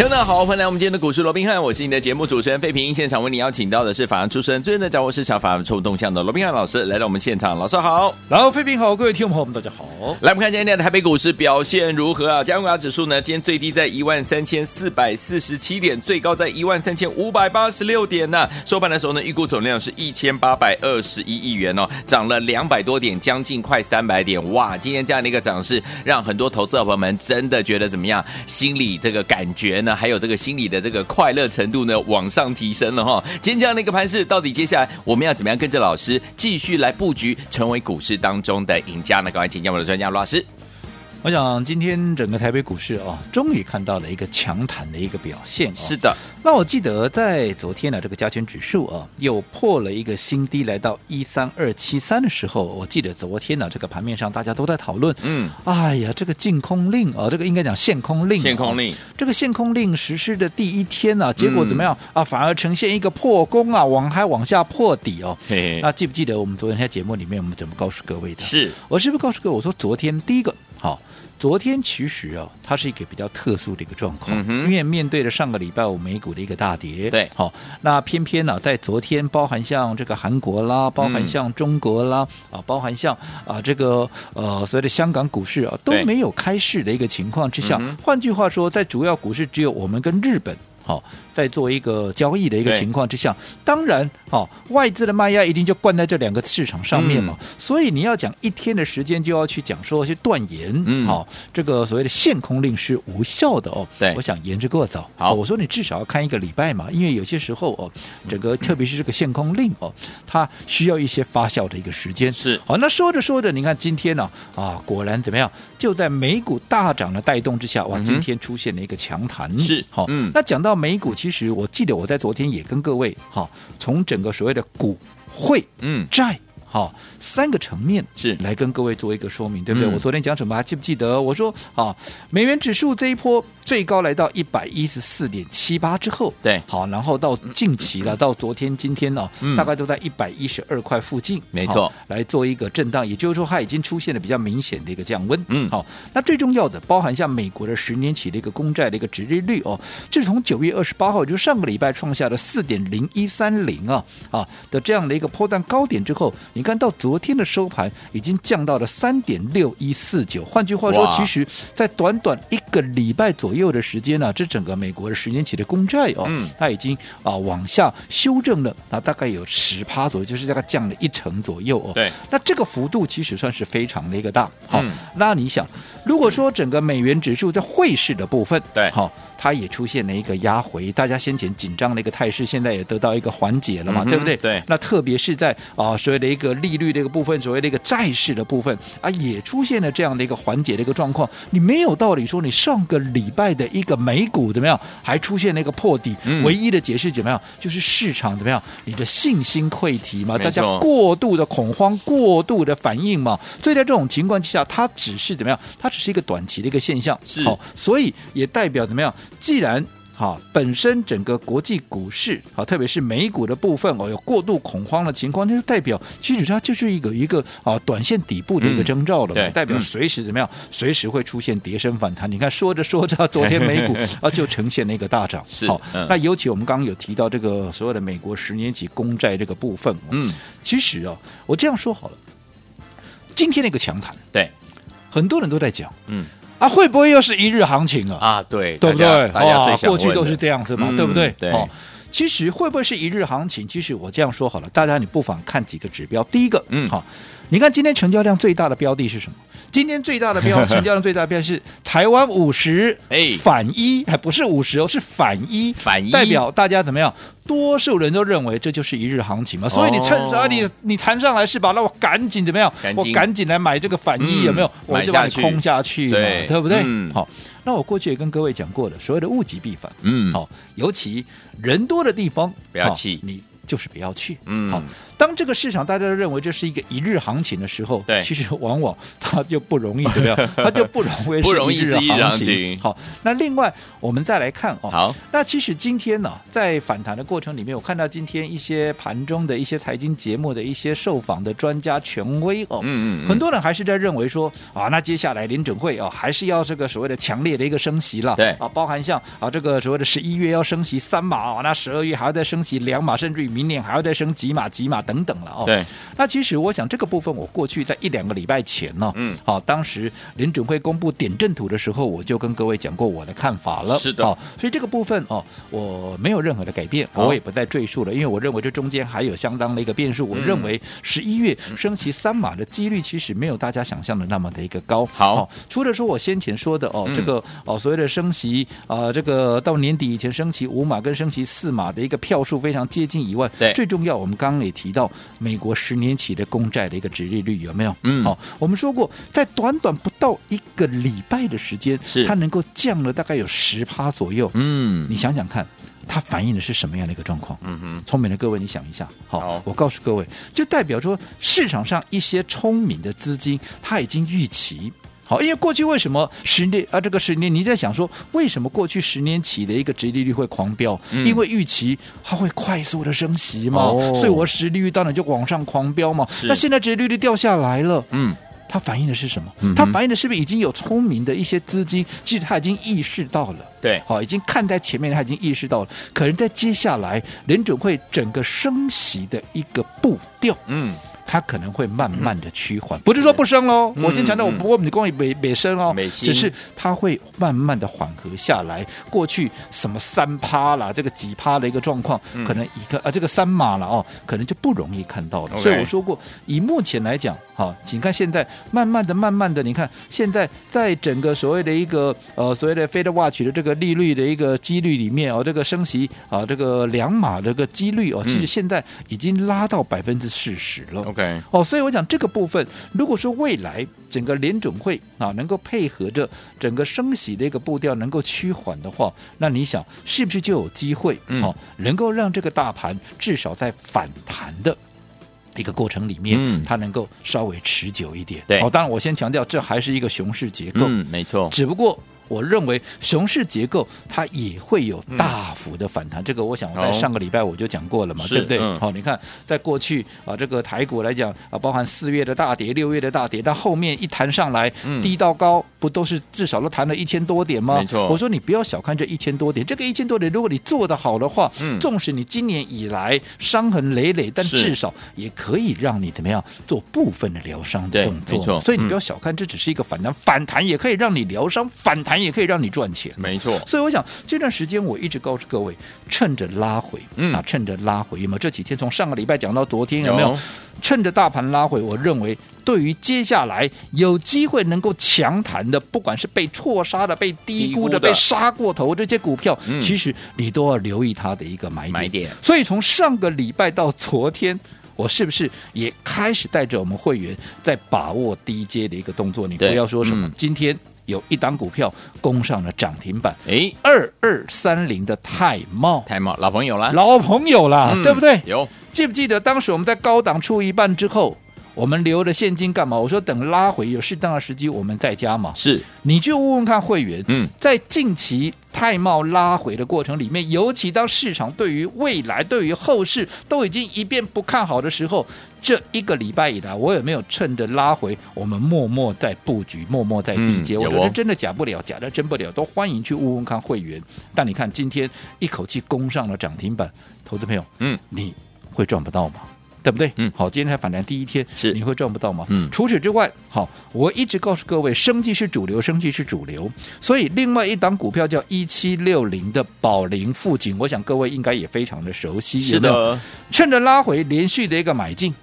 听众好，欢迎来我们今天的股市罗宾汉，我是你的节目主持人费平。现场为你邀请到的是法案出身、最能掌握市场法案冲动向的罗宾汉老师，来到我们现场。老师好，然后费平好，各位听众朋友们大家好。来，我们看今天的台北股市表现如何啊？加权指数呢，今天最低在一万三千四百四十七点，最高在一万三千五百八十六点呢、收盘的时候呢，预估总量是一千八百二十一亿元哦，涨了两百多点，将近快三百点。哇，今天这样的一个涨势，让很多投资者朋友们真的觉得怎么样？心里这个感觉呢？还有这个心理的这个快乐程度呢，往上提升了哈。今天这样的一个盘势，到底接下来我们要怎么样跟着老师继续来布局，成为股市当中的赢家呢？赶快请教我们的专家罗老师。我想今天整个台北股市啊，终于看到了一个强弹的一个表现，哦。是的，那我记得在昨天呢，这个加权指数啊，又破了一个新低，来到一三二七三的时候，我记得昨天呢，这个盘面上大家都在讨论，嗯，哎呀，这个禁空令啊，这个应该讲限空令，限空令，这个限空令实施的第一天呢，结果怎么样，嗯、啊？反而呈现一个破功啊，往还往下破底哦。嘿嘿，那记不记得我们昨天在节目里面我们怎么告诉各位的？是我是不是告诉各位，我说昨天第一个好。昨天其实啊，它是一个比较特殊的一个状况，嗯、因为面对着上个礼拜五美股的一个大跌，对，好，那偏偏呢、啊，在昨天，包含像这个韩国啦，包含像中国啦，嗯、啊，包含像啊这个呃所谓的香港股市啊，都没有开市的一个情况之下，嗯、换句话说，在主要股市只有我们跟日本。好，在做一个交易的一个情况之下，当然，好外资的卖压一定就灌在这两个市场上面嘛。嗯、所以你要讲一天的时间，就要去讲说去断言，嗯，好，这个所谓的限空令是无效的哦。对，我想言之过早。好，我说你至少要看一个礼拜嘛，因为有些时候哦，整个特别是这个限空令哦，它需要一些发酵的一个时间。是，好，那说着说着，你看今天呢，啊，果然怎么样？就在美股大涨的带动之下，哇，今天出现了一个强弹。是，好，嗯，那讲到。美股其实，我记得我在昨天也跟各位哈，从整个所谓的股汇嗯。债哈三个层面是。来跟各位做一个说明，对不对？我昨天讲什么还记不记得？我说啊，美元指数这一波。最高来到一百一十四点七八之后，对，好，然后到近期了，到昨天、今天呢、哦，嗯、大概都在一百一十二块附近，没错，来做一个震荡，也就是说，它已经出现了比较明显的一个降温，嗯，好，那最重要的，包含像美国的十年期的一个公债的一个殖利率哦，自从九月二十八号，就是上个礼拜创下了四点零一三零啊啊的这样的一个波段高点之后，你看到昨天的收盘已经降到了三点六一四九，换句话说，其实在短短一个礼拜左右。的时间呢，这整个美国的十年期的公债哦，嗯、它已经啊往下修正了啊，大概有十趴左右，就是大概降了一成左右哦。对，那这个幅度其实算是非常的一个大。好，嗯、那你想，如果说整个美元指数在汇市的部分，对，好。它也出现了一个压回，大家先前紧张的一个态势，现在也得到一个缓解了嘛，嗯、对不对？对。那特别是在啊所谓的一个利率的一个部分，所谓的一个债市的部分啊，也出现了这样的一个缓解的一个状况。你没有道理说你上个礼拜的一个美股怎么样，还出现了一个破底？嗯、唯一的解释怎么样？就是市场怎么样？你的信心溃堤嘛，大家过度的恐慌、过度的反应嘛。所以在这种情况之下，它只是怎么样？它只是一个短期的一个现象。是。好，所以也代表怎么样？既然哈本身整个国际股市啊，特别是美股的部分哦，有过度恐慌的情况，那就代表其实它就是一个一个啊短线底部的一个征兆了嘛，嗯、代表随时怎么样，随时会出现跌升反弹。你看说着说着，昨天美股啊就呈现了一个大涨。是，好，那尤其我们刚刚有提到这个所有的美国十年期公债这个部分，嗯，其实啊，我这样说好了，今天那个强谈，对，很多人都在讲，嗯。啊，会不会又是一日行情啊？啊，对，对不对？啊，过去都是这样子嘛，嗯、对不对？对。哦，其实会不会是一日行情？其实我这样说好了，大家你不妨看几个指标。第一个，嗯，好，你看今天成交量最大的标的是什么？今天最大的标成交量最大的标是台湾五十，哎，反一还不是五十哦，是反一，反一代表大家怎么样？多数人都认为这就是一日行情嘛，所以你趁着你你弹上来是吧？那我赶紧怎么样？我赶紧来买这个反一有没有？我就把你空下去嘛，对不对？好，那我过去也跟各位讲过的，所谓的物极必反，嗯，好，尤其人多的地方，不要气你。就是不要去。嗯。好，当这个市场大家都认为这是一个一日行情的时候，对。其实往往它就不容易，对不对？它就不容易不容易一日行行情。好，那另外我们再来看哦，好，那其实今天呢、在反弹的过程里面，我看到今天一些盘中的一些财经节目的一些受访的专家权威哦，嗯嗯嗯。很多人还是在认为说啊，那接下来联准会哦，还是要这个所谓的强烈的一个升息了，对。啊，包含像啊这个所谓的十一月要升息三码哦，那十二月还要再升息两码，甚至于明年还要再升几码几码等等了哦。对，那其实我想这个部分，我过去在一两个礼拜前呢，嗯好、当时联准会公布点阵图的时候，我就跟各位讲过我的看法了。是的哦，所以这个部分哦，我没有任何的改变，我也不再赘述了，因为我认为这中间还有相当的一个变数。我嗯认为十一月升旗三码的几率其实没有大家想象的那么的一个高。好哦除了说我先前说的哦，嗯这个哦所谓的升旗啊、这个到年底以前升旗五码跟升旗四码的一个票数非常接近以外，对最重要，我们刚刚也提到美国十年期的公债的一个殖利率有没有？嗯好、我们说过，在短短不到一个礼拜的时间，是它能够降了大概有十趴左右。嗯你想想看，它反映的是什么样的一个状况？嗯哼，聪明的各位，你想一下。好，好我告诉各位，就代表说市场上一些聪明的资金，它已经预期。好，因为过去为什么十年啊，这个十年你在想说，为什么过去十年起的一个殖利率会狂飙？嗯因为预期它会快速的升息嘛，哦所以我殖利率当然就往上狂飙嘛。那现在殖利率掉下来了，嗯，它反映的是什么？它反映的是不是已经有聪明的一些资金，其实他已经意识到了。对，好，已经看在前面，他已经意识到了，可能在接下来联准会整个升息的一个步调，嗯，它可能会慢慢的趋缓，不是说不升喽。嗯我先强调，我嗯不过你光没没升哦没，只是它会慢慢的缓和下来。过去什么三趴啦，这个几趴的一个状况，嗯可能一个啊这个三码了哦，可能就不容易看到了。所以我说过，以目前来讲，好，请看现在慢慢的、慢慢的，你看现在在整个所谓的一个呃所谓的 Fed Watch 的这个利率的一个几率里面哦，这个升息啊这个两码的这个几率哦，其实嗯现在已经拉到百分之四十了。OK，哦，所以我讲这个部分，如果说未来整个联准会啊能够配合着整个升息的一个步调能够趋缓的话，那你想是不是就有机会嗯哦，能够让这个大盘至少在反弹的。一个过程里面，嗯它能够稍微持久一点。对哦，当然我先强调，这还是一个熊市结构。嗯，没错，只不过我认为熊市结构它也会有大幅的反弹，这个我想我在哦上个礼拜我就讲过了嘛，对不对？嗯。好、你看在过去啊，这个台股来讲啊，包含四月的大跌、六月的大跌，到后面一弹上来，嗯。低到高，不都是至少都谈了一千多点吗？没错我说你不要小看这一千多点，这个一千多点，如果你做得好的话，嗯纵使你今年以来伤痕累累，但至少也可以让你怎么样做部分的疗伤的动作嘛。没错所以你嗯不要小看，这只是一个反弹，反弹也可以让你疗伤，反弹也可以让你赚钱。没错，所以我想这段时间我一直告诉各位，趁着拉回，嗯啊，趁着拉回，有没有？这几天从上个礼拜讲到昨天，有没有？有趁着大盘拉回，我认为对于接下来有机会能够强弹的，不管是被错杀的、被低估的、被杀过头这些股票，嗯其实你都要留意它的一个买点。买点所以从上个礼拜到昨天。我是不是也开始带着我们会员在把握低阶的一个动作？你不要说什么，嗯今天有一档股票攻上了涨停板，哎，二二三零的泰茂，泰茂老朋友了，老朋友了，嗯对不对？有，记不记得当时我们在高档出一半之后，我们留了现金干嘛？我说等拉回有适当的时机，我们再加嘛。是，你去问问看会员，嗯，在近期泰茂拉回的过程里面，尤其当市场对于未来、对于后市都已经一遍不看好的时候，这一个礼拜以来，我有没有趁着拉回，我们默默在布局，默默在低接？我觉得真的假不了，假的真不了，都欢迎去问问看会员。但你看今天一口气攻上了涨停板，投资朋友，嗯，你会赚不到吗？对不对？嗯好，今天才反弹第一天，是你会赚不到吗？嗯除此之外，好，我一直告诉各位，生计是主流，生计是主流。所以另外一档股票叫一七六零的宝林富锦，我想各位应该也非常的熟悉，是有有？的，趁着拉回连续的一个买进。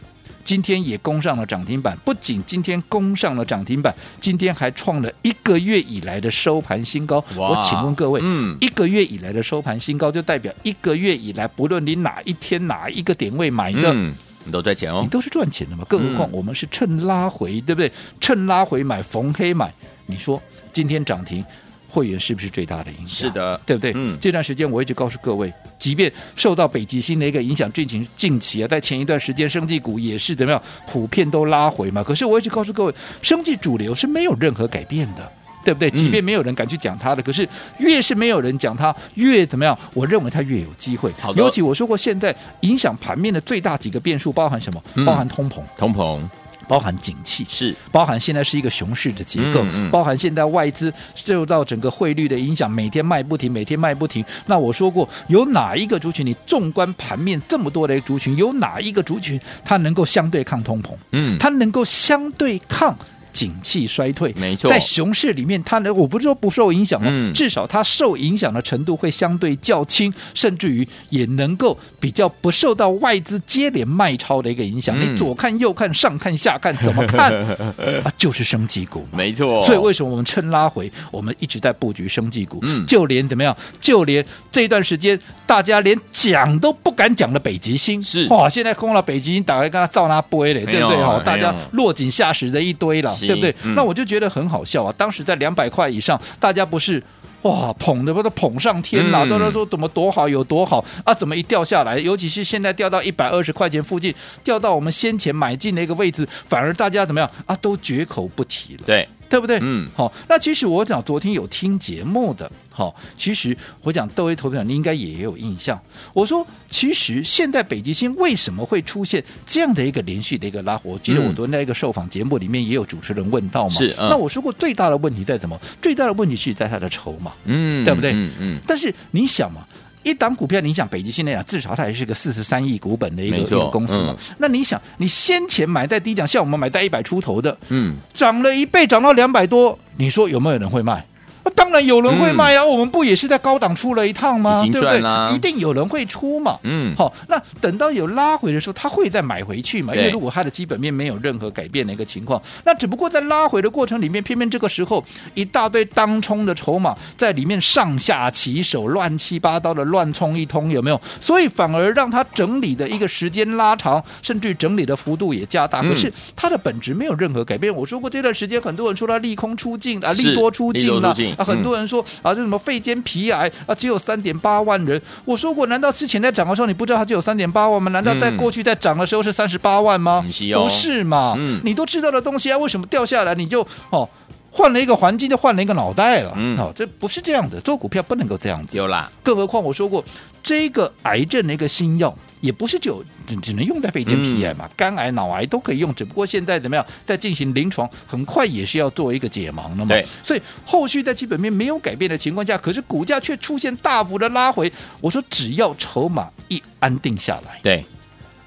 今天也攻上了涨停板，不仅今天攻上了涨停板，今天还创了一个月以来的收盘新高。我请问各位，嗯一个月以来的收盘新高，就代表一个月以来，不论你哪一天哪一个点位买的，嗯，你都赚钱哦，你都是赚钱的嘛。更何况嗯我们是趁拉回，对不对？趁拉回买，逢黑买。你说今天涨停，会员是不是最大的影响？是的对不对？嗯这段时间我一直告诉各位，即便受到北极星的一个影响，近期近期啊，在前一段时间，生技股也是怎么样，普遍都拉回嘛。可是我一直告诉各位，生技主流是没有任何改变的。对不对？即便没有人敢去讲它的，嗯、可是越是没有人讲它，越怎么样？我认为它越有机会。好的，尤其我说过，现在影响盘面的最大几个变数包含什么？嗯、包含通膨，通膨，包含景气，是包含现在是一个熊市的结构，嗯嗯、包含现在外资受到整个汇率的影响，每天卖不停，每天卖不停。那我说过，有哪一个族群？你纵观盘面这么多的族群，有哪一个族群它能够相对抗通膨？嗯，它能够相对抗？景气衰退，没错，在熊市里面，它呢，我不是说不受影响哦，嗯、至少它受影响的程度会相对较轻，甚至于也能够比较不受到外资接连卖超的一个影响。嗯、你左看右看上看下看怎么看 啊？就是生技股，没错。所以为什么我们趁拉回，我们一直在布局生技股？嗯，就连怎么样，就连这段时间大家连讲都不敢讲的北极星，是哇，现在空了北极星，打开跟他照那杯嘞，对不对？哈，大家落井下石的一堆了。对不对？嗯、那我就觉得很好笑啊！当时在两百块以上，大家不是哇捧的，不都捧上天了，都在、嗯、说怎么多好有多好啊？怎么一掉下来？尤其是现在掉到一百二十块钱附近，掉到我们先前买进的一个位置，反而大家怎么样啊？都绝口不提了。对。对不对？嗯，好。那其实我讲昨天有听节目的，好，其实我讲各位投资者，你应该也有印象。我说，其实现在北极星为什么会出现这样的一个连续的一个拉火？我记得我昨天在一个受访节目里面也有主持人问到嘛。是。嗯、那我说过，最大的问题在什么？最大的问题是在它的筹码，嗯，对不对？嗯嗯。但是你想嘛。一档股票，你想北极星那样，至少它也是个四十三亿股本的一个一个公司嘛。嗯、那你想，你先前买在低价，像我们买在一百出头的，嗯，涨了一倍，涨到两百多，你说有没有人会卖？当然有人会卖啊！嗯、我们不也是在高档出了一趟吗？对不对？一定有人会出嘛。嗯，好，那等到有拉回的时候，他会再买回去嘛？因为如果他的基本面没有任何改变的一个情况，那只不过在拉回的过程里面，偏偏这个时候一大堆当冲的筹码在里面上下其手，乱七八糟的乱冲一通，有没有？所以反而让他整理的一个时间拉长，甚至整理的幅度也加大。嗯、可是它的本质没有任何改变。我说过这段时间，很多人说他利空出尽啊，利多出尽了。啊，很多人说啊，这什么肺间皮癌啊，只有三点八万人。我说过，难道之前在涨的时候你不知道它只有三点八万吗？难道在过去在涨的时候是三十八万吗？不是嘛？嗯，你都知道的东西啊，为什么掉下来你就哦换了一个环境就换了一个脑袋了？嗯，哦，这不是这样的，做股票不能够这样子。有啦，更何况我说过，这个癌症的一个新药。也不是就只只能用在肺间皮癌嘛，嗯、肝癌、脑癌都可以用，只不过现在怎么样，在进行临床，很快也是要做一个解盲了嘛。对，所以后续在基本面没有改变的情况下，可是股价却出现大幅的拉回。我说，只要筹码一安定下来，对，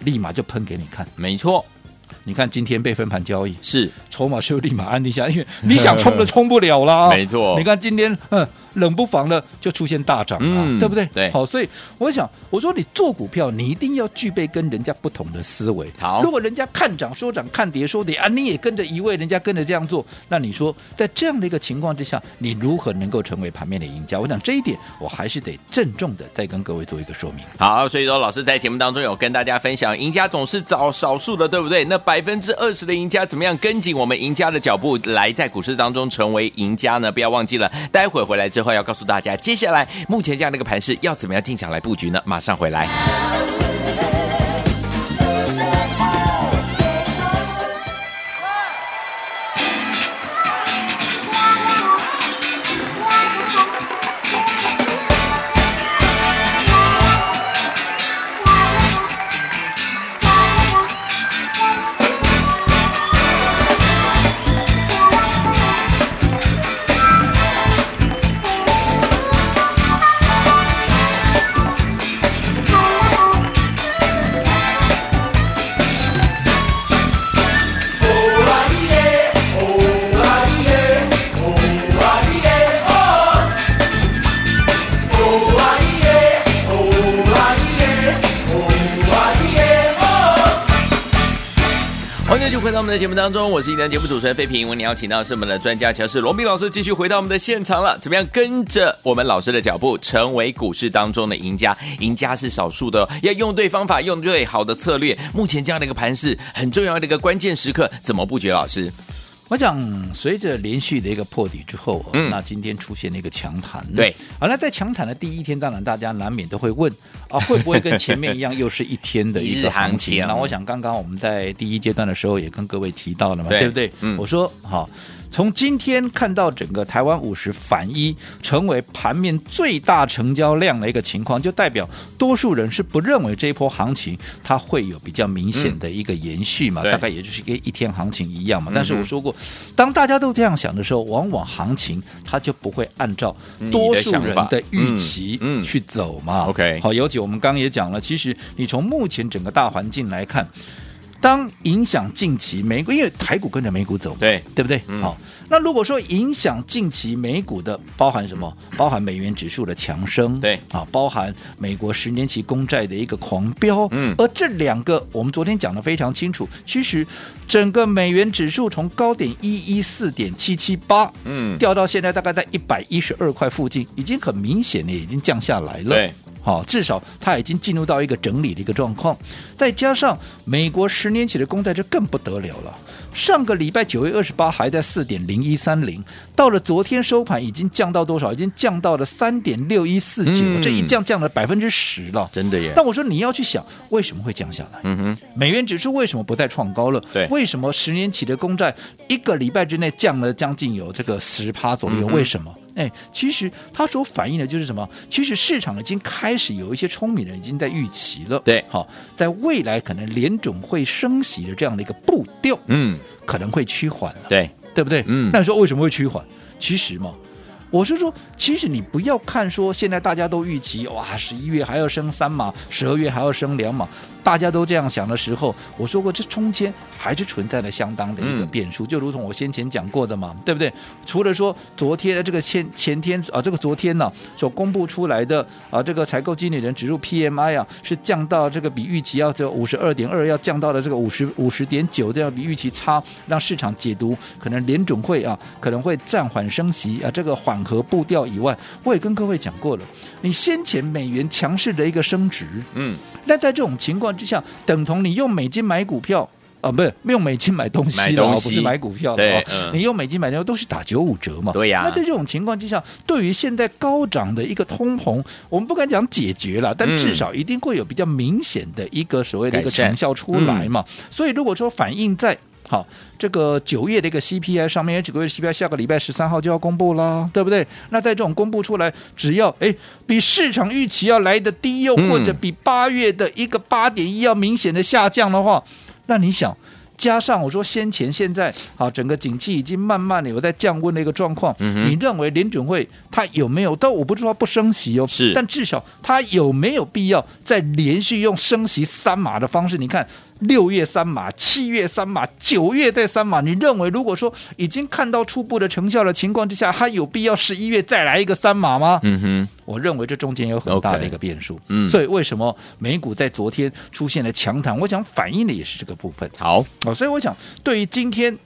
立马就喷给你看。没错，你看今天被分盘交易，是筹码是立马安定下来，因为你想 冲都冲不了了。没错，你看今天，嗯。冷不防的就出现大涨啊，嗯、对不对？对，好，所以我想，我说你做股票，你一定要具备跟人家不同的思维。好，如果人家看涨说涨，看跌说跌啊，你也跟着一位，人家跟着这样做，那你说在这样的一个情况之下，你如何能够成为盘面的赢家？我想这一点，我还是得郑重的再跟各位做一个说明。好，所以说老师在节目当中有跟大家分享，赢家总是找少数的，对不对？那百分之二十的赢家怎么样跟紧我们赢家的脚步来在股市当中成为赢家呢？不要忘记了，待会回来之后要告诉大家。接下来，目前这样的一个盘势，要怎么样进场来布局呢？马上回来。节目当中，我是今天节目主持人费平。我们邀请到是我们的专家乔士罗斌老师，继续回到我们的现场了。怎么样跟着我们老师的脚步，成为股市当中的赢家？赢家是少数的，要用对方法，用最好的策略。目前这样的一个盘势，很重要的一个关键时刻，怎么布局？老师，我想随着连续的一个破底之后，嗯那今天出现了一个强弹。对，好，那在强弹的第一天，当然大家难免都会问啊，会不会跟前面一样，又是一天的一个 行情？那我想刚刚我们在第一阶段的时候也跟各位提到了嘛，对对不对？嗯我说好。从今天看到整个台湾五十反一成为盘面最大成交量的一个情况，就代表多数人是不认为这一波行情它会有比较明显的一个延续嘛，嗯、大概也就是跟一天行情一样嘛。嗯、但是我说过，当大家都这样想的时候，往往行情它就不会按照多数人的预期去走嘛。OK，好，尤其我们刚刚也讲了，其实你从目前整个大环境来看。当影响近期美股，因为台股跟着美股走，对对不对？嗯、好，那如果说影响近期美股的，包含什么？包含美元指数的强升，对啊，包含美国十年期公债的一个狂飙，嗯，而这两个我们昨天讲的非常清楚，其实整个美元指数从高点一一四点七七八，嗯，掉到现在大概在一百一十二块附近，已经很明显的已经降下来了，对。好，至少它已经进入到一个整理的一个状况，再加上美国十年期的公债，就更不得了了。上个礼拜九月二十八还在四点零一三零，到了昨天收盘已经降到多少？已经降到了三点六一四九，这一降降了百分之十了，真的耶！但我说你要去想，为什么会降下来？嗯哼，美元指数为什么不再创高了？对，为什么十年期的公债一个礼拜之内降了将近有这个十趴左右？为什么？哎，其实它所反映的就是什么？其实市场已经开始有一些聪明人已经在预期了。对，好，在未来可能联总会升息的这样的一个步调，嗯，可能会趋缓了。对，对不对？嗯，那你说为什么会趋缓？其实嘛，我是说，其实你不要看说现在大家都预期哇，十一月还要升三码，十二月还要升两码。大家都这样想的时候，我说过，这中间还是存在了相当的一个变数，嗯、就如同我先前讲过的嘛，对不对？除了说昨天的这个前前天啊，这个昨天呢、啊、所公布出来的啊，这个采购经理人指数 PMI 啊，是降到这个比预期要这五十二点二，要降到了这个五十五十点九，这样比预期差，让市场解读可能联准会啊可能会暂缓升息啊，这个缓和步调以外，我也跟各位讲过了，你先前美元强势的一个升值，嗯，那在这种情况。之下等同你用美金买股票啊，不是用美金买东西了，不是买股票的、嗯、你用美金买的都是打九五折嘛。对呀、啊。那在这种情况之下，对于现在高涨的一个通膨，我们不敢讲解决了，但至少一定会有比较明显的一个所谓的一个成效出来嘛。嗯、所以如果说反映在好，这个九月的一个 CPI 上面，九个月 CPI 下个礼拜十三号就要公布了，对不对？那在这种公布出来，只要哎比市场预期要来的低，又或者比八月的一个八点一要明显的下降的话，那你想，加上我说先前现在好，整个景气已经慢慢的有在降温的一个状况，你认为联准会它有没有？但我不知道不升息哦，是，但至少它有没有必要再连续用升息三码的方式？你看。六月三码，七月三码，九月再三码。你认为，如果说已经看到初步的成效的情况之下，还有必要十一月再来一个三码吗？嗯哼，我认为这中间有很大的一个变数。嗯，所以为什么美股在昨天出现了强弹？我想反映的也是这个部分。好，哦，所以我想对于今天。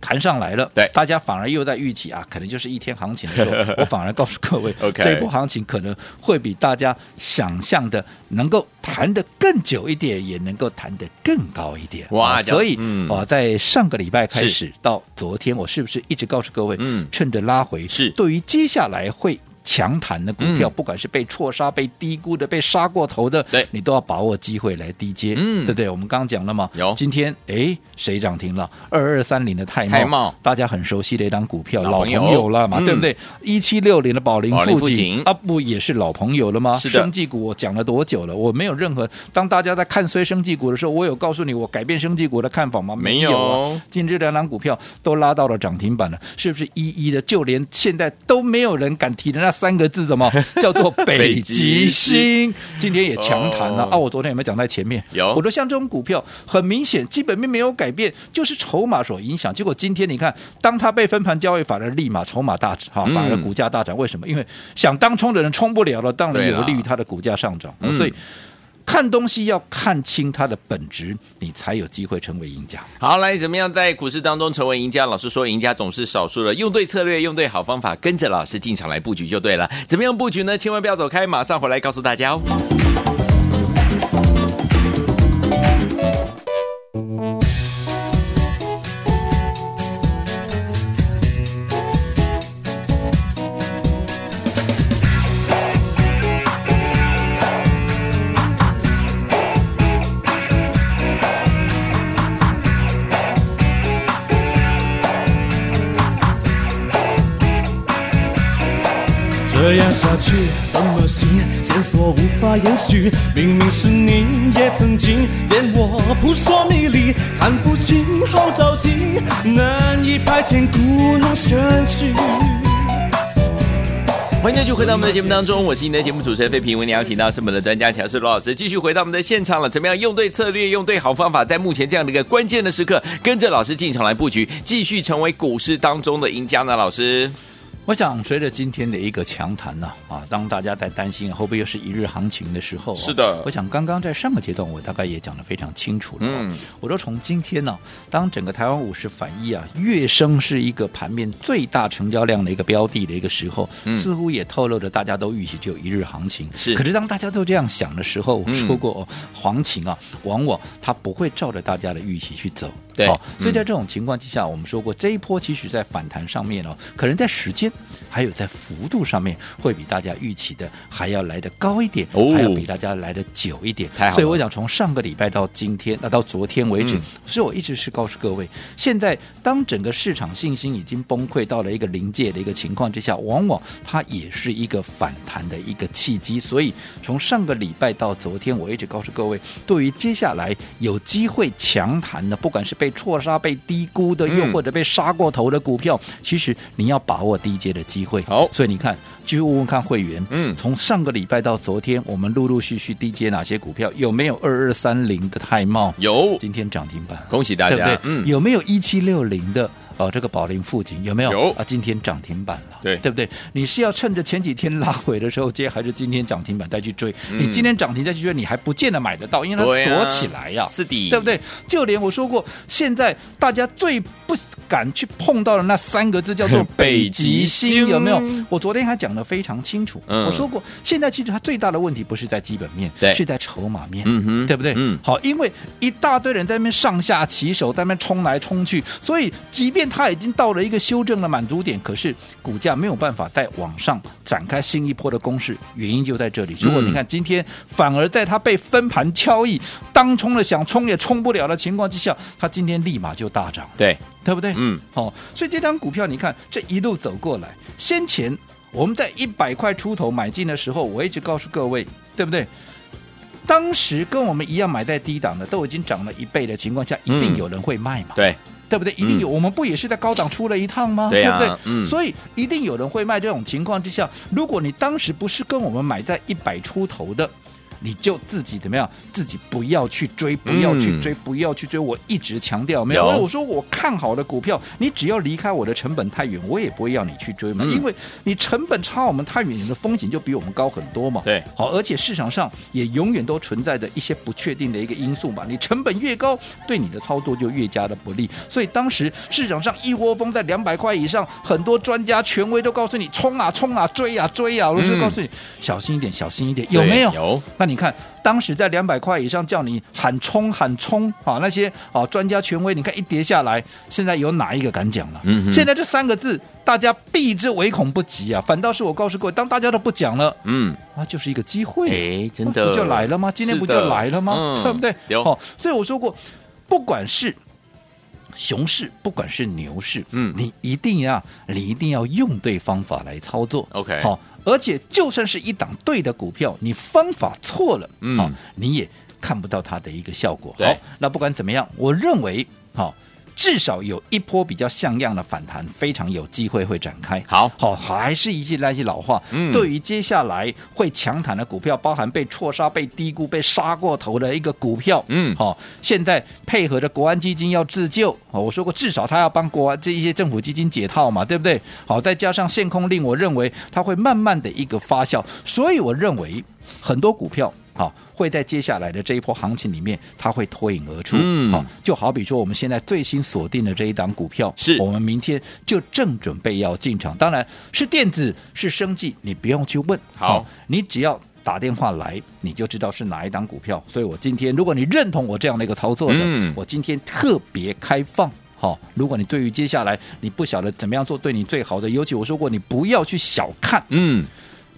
弹上来了，对，大家反而又在预期啊，可能就是一天行情的时候，我反而告诉各位这一波行情可能会比大家想象的能够弹得更久一点，也能够弹得更高一点。哇，所以啊、在上个礼拜开始到昨天，我是不是一直告诉各位，嗯，趁着拉回是。对于接下来会。强弹的股票，嗯、不管是被错杀、被低估的、被杀过头的，对你都要把握机会来低接，嗯，对不对？我们刚刚讲了嘛，有今天哎，谁涨停了？二二三零的泰茂，泰茂大家很熟悉的一档股票，老朋友，了嘛，嗯、对不对？一七六零的宝龄富锦啊，不也是老朋友了吗？是的，生技股我讲了多久了？我没有任何，当大家在看衰生技股的时候，我有告诉你我改变生技股的看法吗？没有啊，今天这两档股票都拉到了涨停板了，是不是一一的？就连现在都没有人敢提的那三个字，什么？叫做北极星，今天也强谈了、哦、啊！我昨天有没有讲在前面？有，我说像这种股票，很明显基本面没有改变，就是筹码所影响。结果今天你看，当它被分盘交易，反而立马筹码大涨，哈，反而股价大涨。为什么？因为想当冲的人冲不了了，当然有利于它的股价上涨。所以。看东西要看清它的本质，你才有机会成为赢家。好，来，怎么样在股市当中成为赢家？老师说，赢家总是少数的，用对策略，用对好方法，跟着老师进场来布局就对了。怎么样布局呢？千万不要走开，马上回来告诉大家哦。难以排遣故弄玄虚。欢迎继续回到我们的节目当中，我是你的节目主持人费平。为你邀请到是我们的专家乔世罗老师，继续回到我们的现场了。怎么样用对策略，用对好方法，在目前这样的一个关键的时刻，跟着老师进场来布局，继续成为股市当中的赢家呢？老师。我想，随着今天的一个强谈呢，啊，当大家在担心会不会又是一日行情的时候，是的。我想刚刚在上个阶段，我大概也讲得非常清楚了。嗯，我说从今天呢，当整个台湾五十反一啊，跃升是一个盘面最大成交量的一个标的的一个时候，嗯、似乎也透露着大家都预期只有一日行情。是。可是当大家都这样想的时候，我说过，哦，行情啊，往往它不会照着大家的预期去走。对。好，所以在这种情况之下，我们说过这一波其实在反弹上面哦，可能在时间还有在。幅度上面会比大家预期的还要来得高一点，哦、还要比大家来得久一点。所以我想从上个礼拜到今天，那到昨天为止，嗯、所以我一直是告诉各位，现在当整个市场信心已经崩溃到了一个临界的一个情况之下，往往它也是一个反弹的一个契机。所以从上个礼拜到昨天，我一直告诉各位，对于接下来有机会强弹的，不管是被错杀、被低估的，又或者被杀过头的股票，嗯、其实你要把握低阶的机会。好。所以你看，继续问问看会员，嗯，从上个礼拜到昨天，我们陆陆续续低阶哪些股票？有没有二二三零的泰茂？有，今天涨停板，恭喜大家，对不对？嗯，有没有一七六零的？哦，这个宝林附近有没有？有啊，今天涨停板了，对对不对？你是要趁着前几天拉回的时候接，还是今天涨停板再去追？嗯、你今天涨停再去追，你还不见得买得到，因为它锁起来呀、啊，是的，对不对？就连我说过，现在大家最不敢去碰到的那三个字叫做 北极星，有没有？我昨天还讲的非常清楚，嗯、我说过，现在其实它最大的问题不是在基本面，对是在筹码面，嗯哼，对不对？嗯，好，因为一大堆人在那边上下其手，在那边冲来冲去，所以即便它已经到了一个修正的满足点，可是股价没有办法再往上展开新一波的攻势，原因就在这里。如果你看今天反而在它被分盘交易，当冲了想冲也冲不了的情况之下，它今天立马就大涨，对对不对？嗯，好，所以这张股票你看这一路走过来，先前我们在一百块出头买进的时候，我一直告诉各位，对不对？当时跟我们一样买在低档的，都已经涨了一倍的情况下，一定有人会卖嘛？对。对不对？一定有，嗯、我们不也是在高档出了一趟吗？对，啊、对不对？嗯。所以一定有人会卖。这种情况之下，如果你当时不是跟我们买在一百出头的。你就自己怎么样？自己不要去追，不要去追，嗯、不要去追。我一直强调没有，有我说我看好的股票，你只要离开我的成本太远，我也不会要你去追嘛。嗯、因为你成本差我们太远，你的风险就比我们高很多嘛。对，好，而且市场上也永远都存在着一些不确定的一个因素嘛。你成本越高，对你的操作就越加的不利。所以当时市场上一窝蜂在两百块以上，很多专家权威都告诉你冲啊冲啊追啊追啊，我就告诉你、嗯、小心一点，小心一点，有没有？有。那你看。当时在两百块以上叫你喊冲喊冲啊，那些啊专家权威，你看一跌下来，现在有哪一个敢讲了？嗯，现在这三个字大家避之唯恐不及啊！反倒是我告诉各位，当大家都不讲了，嗯，啊，就是一个机会，哎，真的不就来了吗？今天不就来了吗？嗯、对不对？有哦，所以我说过，不管是熊市，不管是牛市，嗯，你一定要，你一定要用对方法来操作。OK，好。而且，就算是一档对的股票，你方法错了，嗯、哦，你也看不到它的一个效果。好，那不管怎么样，我认为，好、哦。至少有一波比较像样的反弹，非常有机会会展开。好，好，还是一句那句老话，嗯，对于接下来会强弹的股票，包含被错杀、被低估、被杀过头的一个股票，嗯，好，现在配合着国安基金要自救，我说过，至少他要帮国安这一些政府基金解套嘛，对不对？好，再加上限空令，我认为它会慢慢的一个发酵，所以我认为很多股票。好，会在接下来的这一波行情里面，它会脱颖而出。嗯，好，就好比说我们现在最新锁定的这一档股票，是我们明天就正准备要进场。当然是电子，是生计，你不用去问。好，你只要打电话来，你就知道是哪一档股票。所以我今天，如果你认同我这样的一个操作的，嗯、我今天特别开放。好，如果你对于接下来你不晓得怎么样做对你最好的，尤其我说过，你不要去小看。嗯。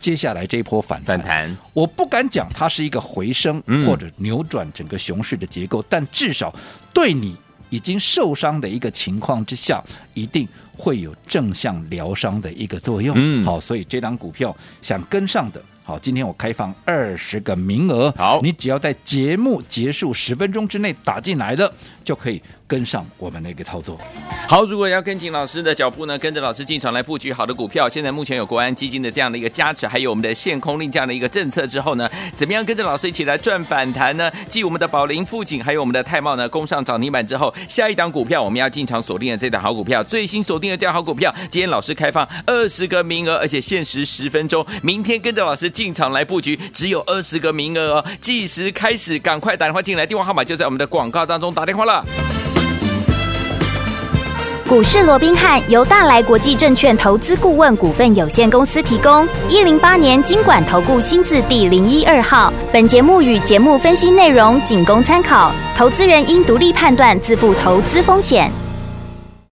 接下来这一波反弹，反弹，我不敢讲它是一个回升或者扭转整个熊市的结构，嗯、但至少对你已经受伤的一个情况之下，一定会有正向疗伤的一个作用。嗯，好，所以这张股票想跟上的，好，今天我开放二十个名额，好，你只要在节目结束十分钟之内打进来的，就可以跟上我们的一个操作。好，如果要跟紧老师的脚步呢，跟着老师进场来布局好的股票，现在目前有国安基金的这样的一个加持，还有我们的限空令这样的一个政策之后呢，怎么样跟着老师一起来赚反弹呢？继我们的宝林、富锦，还有我们的泰茂呢，攻上涨停板之后，下一档股票我们要进场锁定的这档好股票，最新锁定的这样好股票，今天老师开放二十个名额，而且限时十分钟，明天跟着老师进场来布局，只有二十个名额哦，计时开始，赶快打电话进来，电话号码就在我们的广告当中，打电话了。股市罗宾汉由大来国际证券投资顾问股份有限公司提供，一零八年金管投顾新字第零一二号。本节目与节目分析内容仅供参考，投资人应独立判断，自负投资风险。